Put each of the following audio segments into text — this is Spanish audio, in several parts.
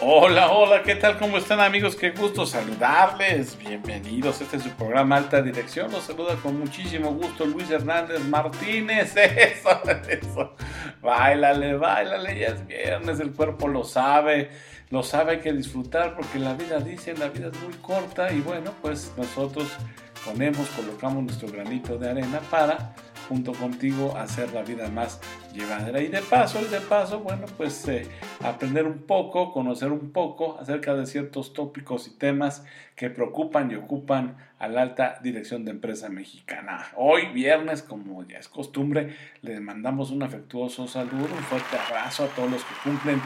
Hola, hola, ¿qué tal? ¿Cómo están amigos? Qué gusto saludarles. Bienvenidos. Este es su programa Alta Dirección. Los saluda con muchísimo gusto Luis Hernández Martínez. Eso, eso. Báilale, báilale. Ya es viernes, el cuerpo lo sabe. Lo sabe, hay que disfrutar porque la vida, dice, la vida es muy corta. Y bueno, pues nosotros ponemos, colocamos nuestro granito de arena para junto contigo hacer la vida más llevadera. Y de paso, y de paso, bueno, pues eh, aprender un poco, conocer un poco acerca de ciertos tópicos y temas que preocupan y ocupan a la alta dirección de empresa mexicana. Hoy, viernes, como ya es costumbre, les mandamos un afectuoso saludo, un fuerte abrazo a todos los que cumplen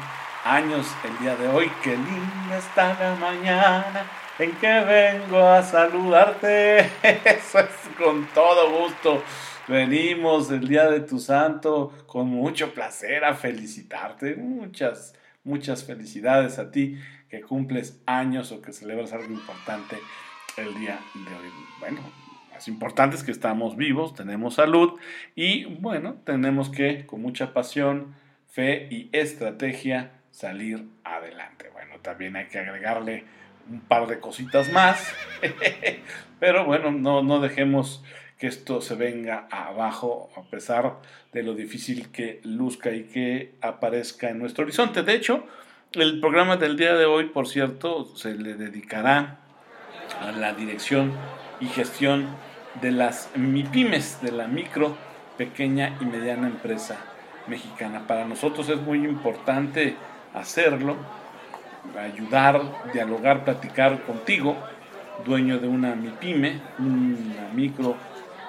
años el día de hoy. Qué linda está la mañana en que vengo a saludarte. Eso es con todo gusto. Venimos el día de tu santo con mucho placer a felicitarte. Muchas, muchas felicidades a ti que cumples años o que celebras algo importante el día de hoy. Bueno, más importante es que estamos vivos, tenemos salud y bueno, tenemos que con mucha pasión, fe y estrategia salir adelante. Bueno, también hay que agregarle un par de cositas más, pero bueno, no, no dejemos que esto se venga abajo a pesar de lo difícil que luzca y que aparezca en nuestro horizonte. De hecho, el programa del día de hoy, por cierto, se le dedicará a la dirección y gestión de las MIPIMES, de la micro, pequeña y mediana empresa mexicana. Para nosotros es muy importante hacerlo, ayudar, dialogar, platicar contigo, dueño de una MIPIME, una micro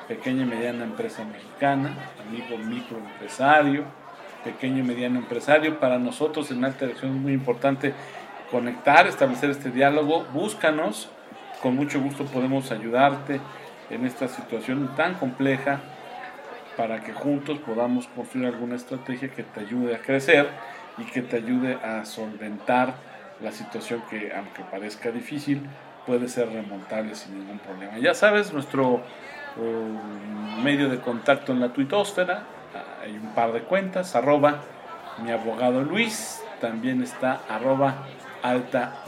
pequeña y mediana empresa mexicana, amigo microempresario, pequeño y mediano empresario. Para nosotros en alta dirección es muy importante conectar, establecer este diálogo. Búscanos, con mucho gusto podemos ayudarte en esta situación tan compleja para que juntos podamos construir alguna estrategia que te ayude a crecer y que te ayude a solventar la situación que, aunque parezca difícil, puede ser remontable sin ningún problema. Ya sabes, nuestro medio de contacto en la tuitosfera, hay un par de cuentas, arroba mi abogado Luis, también está arroba alta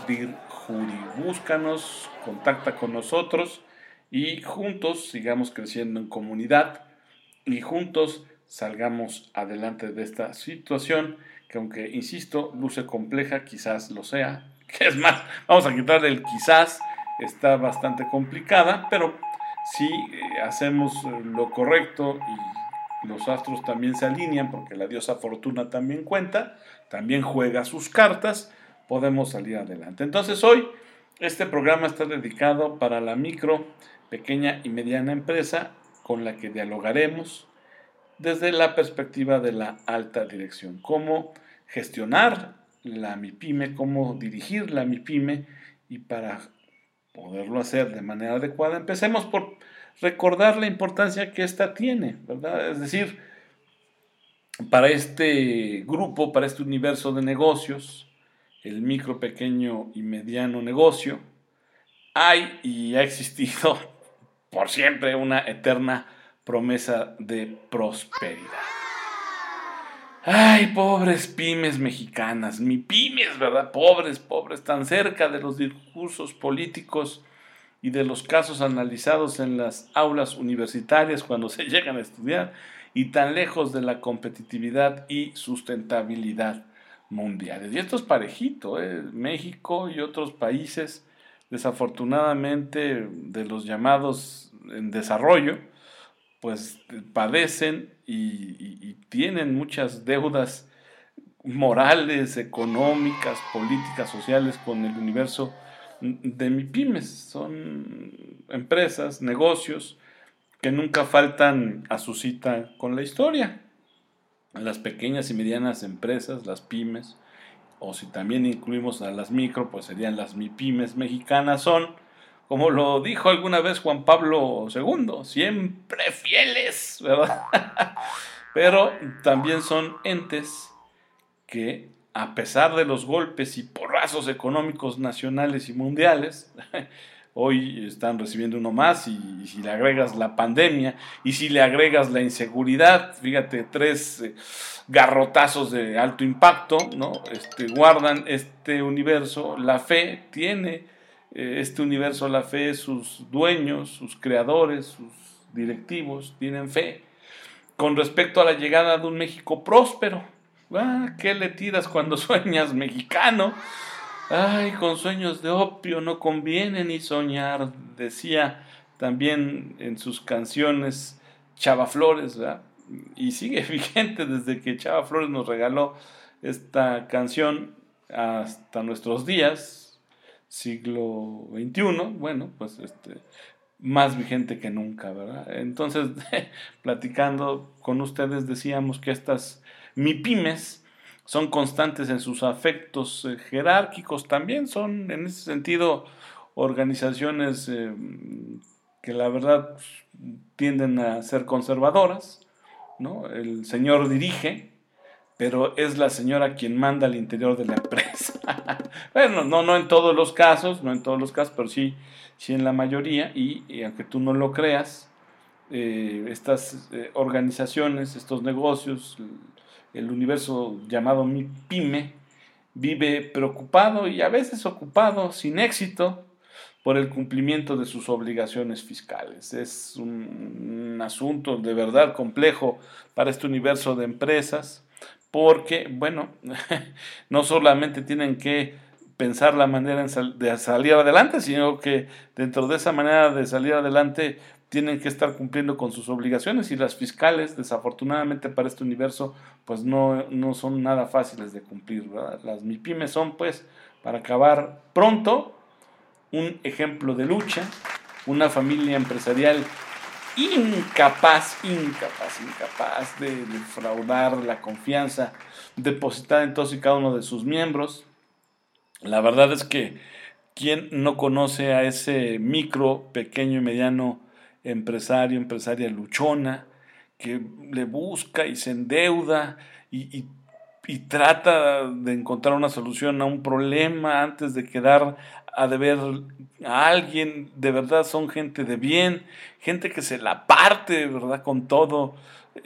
Búscanos, contacta con nosotros y juntos sigamos creciendo en comunidad y juntos salgamos adelante de esta situación que aunque, insisto, luce compleja, quizás lo sea. Es más, vamos a quitarle el quizás, está bastante complicada, pero si eh, hacemos eh, lo correcto y los astros también se alinean, porque la diosa Fortuna también cuenta, también juega sus cartas, podemos salir adelante. Entonces hoy este programa está dedicado para la micro, pequeña y mediana empresa con la que dialogaremos desde la perspectiva de la alta dirección. Cómo gestionar la MIPYME, cómo dirigir la MIPYME y para poderlo hacer de manera adecuada, empecemos por recordar la importancia que ésta tiene, ¿verdad? Es decir, para este grupo, para este universo de negocios, el micro, pequeño y mediano negocio, hay y ha existido por siempre una eterna promesa de prosperidad. Ay, pobres pymes mexicanas, mi pymes, ¿verdad? Pobres, pobres, tan cerca de los discursos políticos y de los casos analizados en las aulas universitarias cuando se llegan a estudiar y tan lejos de la competitividad y sustentabilidad mundiales. Y esto es parejito, ¿eh? México y otros países, desafortunadamente, de los llamados en desarrollo, pues padecen y, tienen muchas deudas morales, económicas, políticas, sociales con el universo de MIPIMES. Son empresas, negocios que nunca faltan a su cita con la historia. Las pequeñas y medianas empresas, las pymes, o si también incluimos a las micro, pues serían las MIPIMES mexicanas, son como lo dijo alguna vez Juan Pablo II, siempre fieles, ¿verdad? Pero también son entes que, a pesar de los golpes y porrazos económicos nacionales y mundiales, hoy están recibiendo uno más y, si le agregas la pandemia y si le agregas la inseguridad, fíjate, tres eh, garrotazos de alto impacto, ¿no? Este, guardan este universo, la fe tiene este universo, la fe, sus dueños, sus creadores, sus directivos tienen fe con respecto a la llegada de un México próspero. Ah, ¿Qué le tiras cuando sueñas mexicano? Ay, con sueños de opio no conviene ni soñar, decía también en sus canciones Chava Flores, ¿verdad? y sigue vigente desde que Chava Flores nos regaló esta canción hasta nuestros días, siglo XXI, bueno, pues este, más vigente que nunca, ¿verdad? Entonces, platicando con ustedes, decíamos que estas MIPIMES son constantes en sus afectos eh, jerárquicos, también son en ese sentido organizaciones eh, que la verdad tienden a ser conservadoras, ¿no? El señor dirige, pero es la señora quien manda al interior de la empresa. Bueno, no, no en todos los casos, no en todos los casos, pero sí, sí en la mayoría, y, aunque tú no lo creas, eh, estas eh, organizaciones, estos negocios, el universo llamado mi pyme, vive preocupado y a veces ocupado, sin éxito, por el cumplimiento de sus obligaciones fiscales. Es un, asunto de verdad complejo para este universo de empresas porque, bueno, no solamente tienen que pensar la manera de salir adelante, sino que dentro de esa manera de salir adelante tienen que estar cumpliendo con sus obligaciones y las fiscales, desafortunadamente para este universo, pues no, no son nada fáciles de cumplir. Las MIPIMES son, pues, para acabar pronto, un ejemplo de lucha, una familia empresarial incapaz, incapaz, incapaz de defraudar la confianza depositada en todos y cada uno de sus miembros. La verdad es que quien no conoce a ese micro, pequeño y mediano empresario, empresaria luchona, que le busca y se endeuda y, y trata de encontrar una solución a un problema antes de quedar a deber a alguien, de verdad son gente de bien, gente que se la parte, ¿verdad? Con todo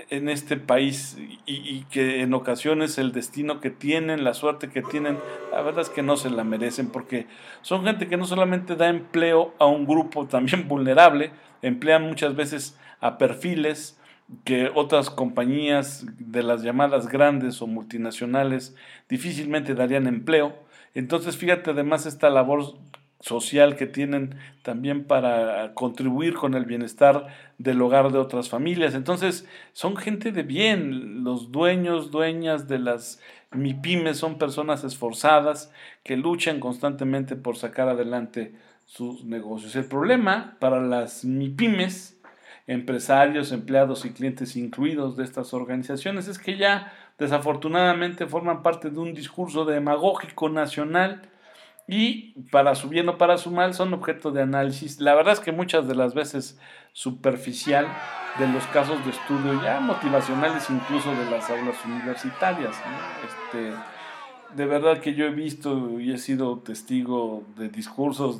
en este país y, que en ocasiones el destino que tienen, la suerte que tienen, la verdad es que no se la merecen porque son gente que no solamente da empleo a un grupo también vulnerable, emplean muchas veces a perfiles que otras compañías de las llamadas grandes o multinacionales difícilmente darían empleo. Entonces, fíjate además esta labor social que tienen también para contribuir con el bienestar del hogar de otras familias. Entonces, son gente de bien, los dueños, dueñas de las MIPIMES son personas esforzadas que luchan constantemente por sacar adelante sus negocios. El problema para las MIPIMES, empresarios, empleados y clientes incluidos de estas organizaciones, es que ya desafortunadamente forman parte de un discurso demagógico nacional y para su bien o para su mal son objeto de análisis. La verdad es que muchas de las veces superficial de los casos de estudio ya motivacionales incluso de las aulas universitarias. Este, de verdad que yo he visto y he sido testigo de discursos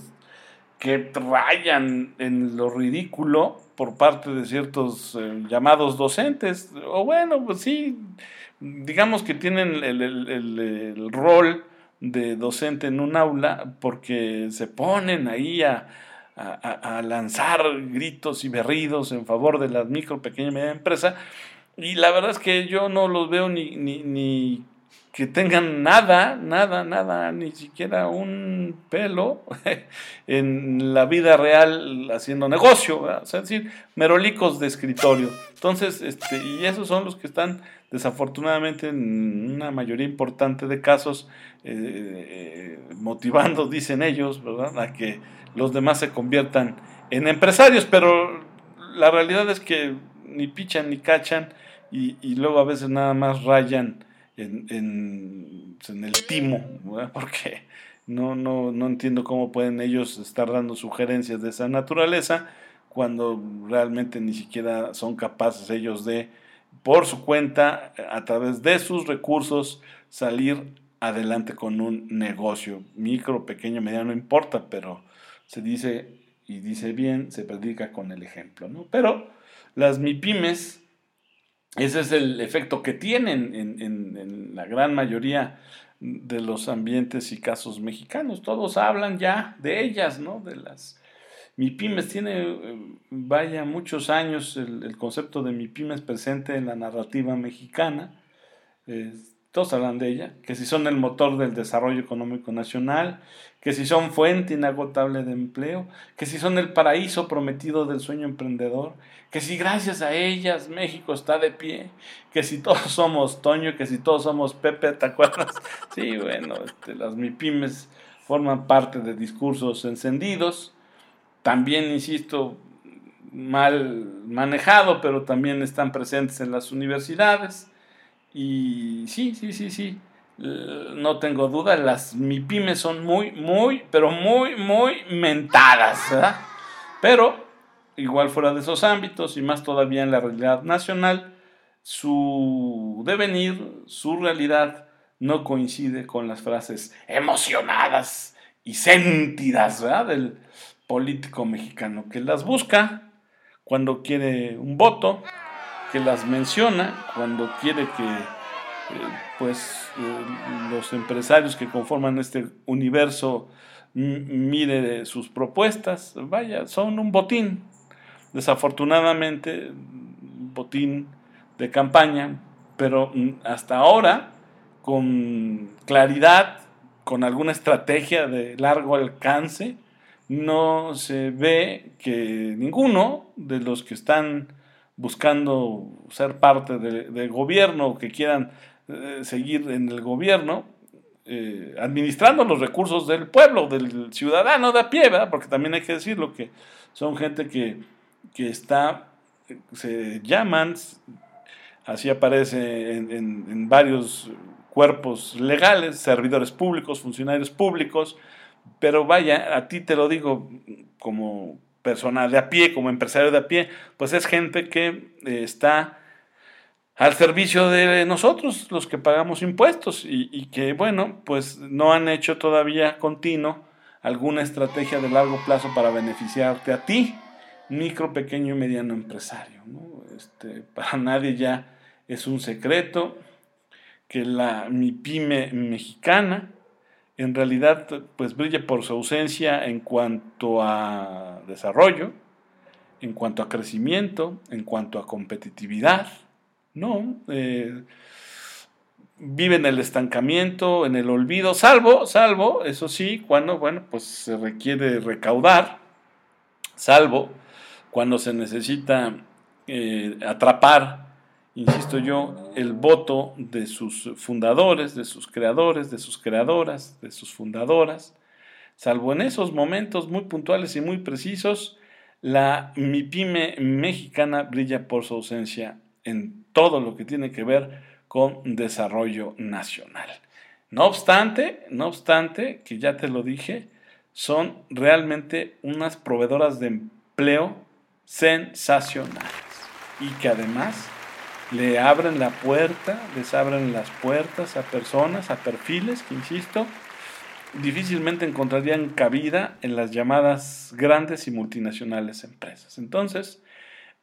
que rayan en lo ridículo por parte de ciertos eh, llamados docentes, o bueno, pues sí, digamos que tienen el, rol de docente en un aula porque se ponen ahí a, lanzar gritos y berridos en favor de la micro, pequeña y media empresa. Y la verdad es que yo no los veo ni, ni, que tengan nada, nada, nada, ni siquiera un pelo en la vida real haciendo negocio, es decir, merolicos de escritorio. Entonces, este, y esos son los que están desafortunadamente en una mayoría importante de casos, eh, eh, motivando, dicen ellos, ¿verdad? a que los demás se conviertan en empresarios, pero la realidad es que ni pichan ni cachan y, luego a veces nada más rayan en, en, el timo, porque no, no, no entiendo cómo pueden ellos estar dando sugerencias de esa naturaleza cuando realmente ni siquiera son capaces ellos de por su cuenta, a través de sus recursos, salir adelante con un negocio, micro, pequeño, mediano, no importa, pero se dice y dice bien, se predica con el ejemplo, ¿no? Pero las MIPIMES, ese es el efecto que tienen en, en la gran mayoría de los ambientes y casos mexicanos. Todos hablan ya de ellas, ¿no? De las MIPIMES tiene, eh, vaya, muchos años el, concepto de MIPIMES presente en la narrativa mexicana. todos hablan de ella, que si son el motor del desarrollo económico nacional, que si son fuente inagotable de empleo, que si son el paraíso prometido del sueño emprendedor, que si gracias a ellas México está de pie, que si todos somos Toño, que si todos somos Pepe, ¿te acuerdas? Sí, bueno, este, las MIPIMES forman parte de discursos encendidos también, insisto, mal manejado, pero también están presentes en las universidades. Y sí, sí, sí, sí, no tengo duda, las MIPIMES son muy, muy, pero muy, muy mentadas, Pero, igual fuera de esos ámbitos y más todavía en la realidad nacional, su devenir, su realidad, no coincide con las frases emocionadas y sentidas ¿verdad? Del, político mexicano que las busca cuando quiere un voto, que las menciona cuando quiere que eh, pues eh, los empresarios que conforman este universo mire sus propuestas, vaya, son un botín. Desafortunadamente, un botín de campaña, pero mm, hasta ahora, con claridad, con alguna estrategia de largo alcance, no se ve que ninguno de los que están buscando ser parte del gobierno o que quieran eh, seguir en el gobierno, eh, administrando los recursos del pueblo, del ciudadano de a porque también hay que decirlo que son gente que, que está, se llaman, así aparece en, en varios cuerpos legales, servidores públicos, funcionarios públicos, pero vaya, a ti te lo digo como persona de a pie, como empresario de a pie, pues es gente que eh, está al servicio de nosotros, los que pagamos impuestos, y, que, bueno, pues no han hecho todavía continuo alguna estrategia de largo plazo para beneficiarte a ti, micro, pequeño y mediano empresario. Este, para nadie ya es un secreto que la mi pyme mexicana, en realidad pues brilla por su ausencia en cuanto a desarrollo, en cuanto a crecimiento, en cuanto a competitividad, ¿no? Eh, vive en el estancamiento, en el olvido, salvo, salvo, eso sí, cuando, bueno, pues se requiere recaudar, salvo cuando se necesita eh, atrapar insisto yo, el voto de sus fundadores, de sus creadores, de sus creadoras, de sus fundadoras. Salvo en esos momentos muy puntuales y muy precisos, la MIPYME mexicana brilla por su ausencia en todo lo que tiene que ver con desarrollo nacional. No obstante, no obstante, que ya te lo dije, son realmente unas proveedoras de empleo sensacionales y que además le abren la puerta, les abren las puertas a personas, a perfiles que, insisto, difícilmente encontrarían cabida en las llamadas grandes y multinacionales empresas. Entonces,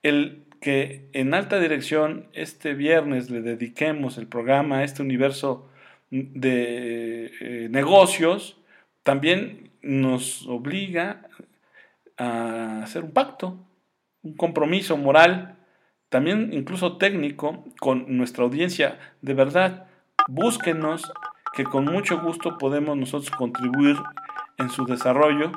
el que en alta dirección este viernes le dediquemos el programa a este universo de eh, negocios, también nos obliga a hacer un pacto, un compromiso moral también incluso técnico, con nuestra audiencia. De verdad, búsquenos, que con mucho gusto podemos nosotros contribuir en su desarrollo,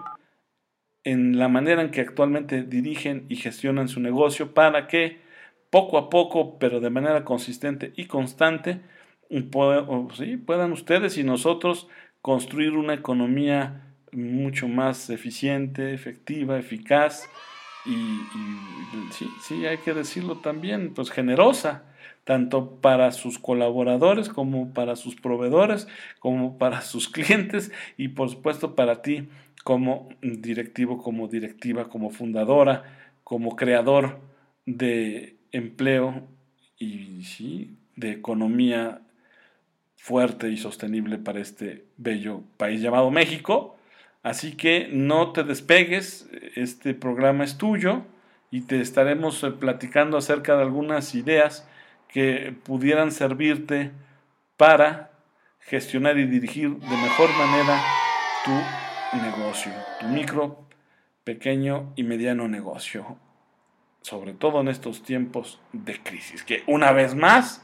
en la manera en que actualmente dirigen y gestionan su negocio, para que poco a poco, pero de manera consistente y constante, puedan ustedes y nosotros construir una economía mucho más eficiente, efectiva, eficaz, y, sí, sí, hay que decirlo también, pues generosa, tanto para sus colaboradores como para sus proveedores, como para sus clientes y por supuesto para ti como directivo, como directiva, como fundadora, como creador de empleo y sí, de economía fuerte y sostenible para este bello país llamado México, Así que no te despegues, este programa es tuyo y te estaremos eh, platicando acerca de algunas ideas que pudieran servirte para gestionar y dirigir de mejor manera tu negocio, tu micro, pequeño y mediano negocio, sobre todo en estos tiempos de crisis, que una vez más,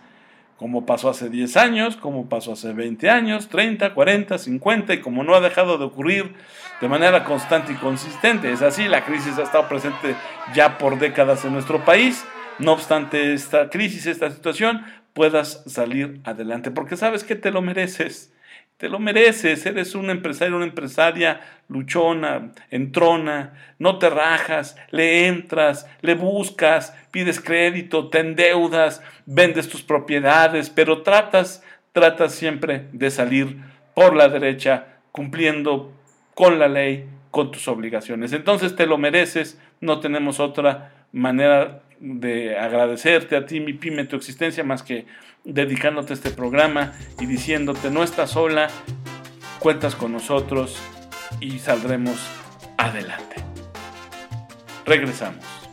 como pasó hace 10 años, como pasó hace 20 años, 30, 40, 50, y como no ha dejado de ocurrir de manera constante y consistente, es así, la crisis ha estado presente ya por décadas en nuestro país, no obstante esta crisis, esta situación, puedas salir adelante, porque sabes que te lo mereces. Te lo mereces, eres un empresario, una empresaria luchona, entrona, no te rajas, le entras, le buscas, pides crédito, te endeudas, vendes tus propiedades, pero tratas, tratas siempre de salir por la derecha, cumpliendo con la ley, con tus obligaciones. Entonces te lo mereces, no tenemos otra manera de agradecerte a ti, mi pyme, tu existencia, más que dedicándote este programa y diciéndote no estás sola, cuentas con nosotros y saldremos adelante. Regresamos.